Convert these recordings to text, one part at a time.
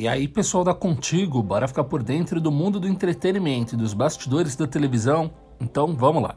E aí, pessoal da Contigo, bora ficar por dentro do mundo do entretenimento e dos bastidores da televisão? Então, vamos lá.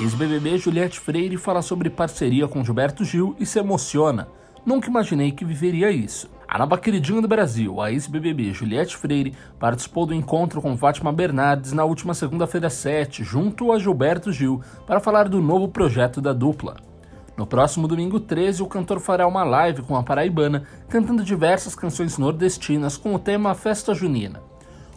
Ex-BBB Juliette Freire fala sobre parceria com Gilberto Gil e se emociona. Nunca imaginei que viveria isso. A nova queridinha do Brasil, a ex-BBB Juliette Freire, participou do encontro com Fátima Bernardes na última segunda-feira 7, junto a Gilberto Gil, para falar do novo projeto da dupla. No próximo domingo 13, o cantor fará uma live com a paraibana, cantando diversas canções nordestinas com o tema Festa Junina.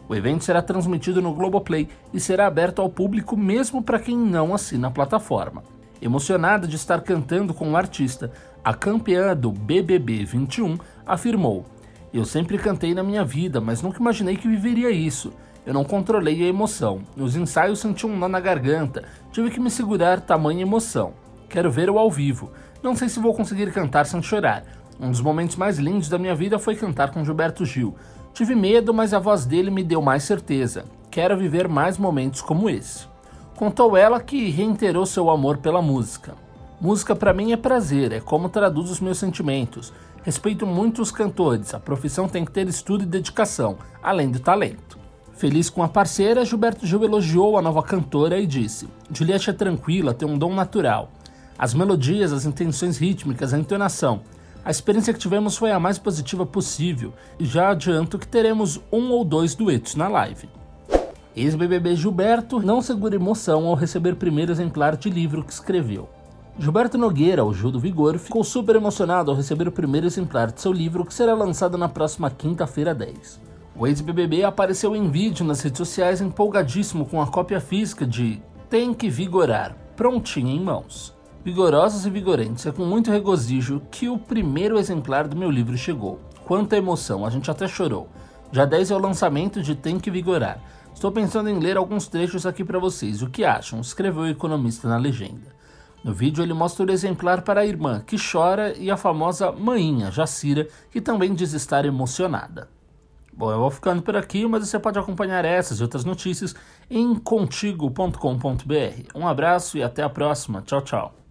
O evento será transmitido no Globoplay e será aberto ao público mesmo para quem não assina a plataforma. Emocionada de estar cantando com o artista, a campeã do BBB 21 afirmou: Eu sempre cantei na minha vida, mas nunca imaginei que viveria isso. Eu não controlei a emoção. Nos ensaios senti um nó na garganta, tive que me segurar tamanha emoção. Quero ver-o ao vivo. Não sei se vou conseguir cantar sem chorar. Um dos momentos mais lindos da minha vida foi cantar com Gilberto Gil. Tive medo, mas a voz dele me deu mais certeza. Quero viver mais momentos como esse. Contou ela que reiterou seu amor pela música. Música para mim é prazer, é como traduz os meus sentimentos. Respeito muito os cantores, a profissão tem que ter estudo e dedicação, além do talento. Feliz com a parceira, Gilberto Gil elogiou a nova cantora e disse: Juliette é tranquila, tem um dom natural. As melodias, as intenções rítmicas, a entonação. A experiência que tivemos foi a mais positiva possível e já adianto que teremos um ou dois duetos na live. Ex-BBB Gilberto não segura emoção ao receber primeiro exemplar de livro que escreveu. Gilberto Nogueira, o Gil do Vigor, ficou super emocionado ao receber o primeiro exemplar de seu livro que será lançado na próxima quinta-feira 10. O ex-BBB apareceu em vídeo nas redes sociais empolgadíssimo com a cópia física de Tem que Vigorar, prontinha em mãos. Vigorosos e vigorentos, é com muito regozijo que o primeiro exemplar do meu livro chegou. Quanta emoção, a gente até chorou. Já 10 é o lançamento de Tem que Vigorar. Estou pensando em ler alguns trechos aqui para vocês. O que acham? Escreveu o economista na legenda. No vídeo ele mostra o exemplar para a irmã, que chora, e a famosa mainha, Jacira, que também diz estar emocionada. Bom, eu vou ficando por aqui, mas você pode acompanhar essas e outras notícias em contigo.com.br. Um abraço e até a próxima. Tchau, tchau.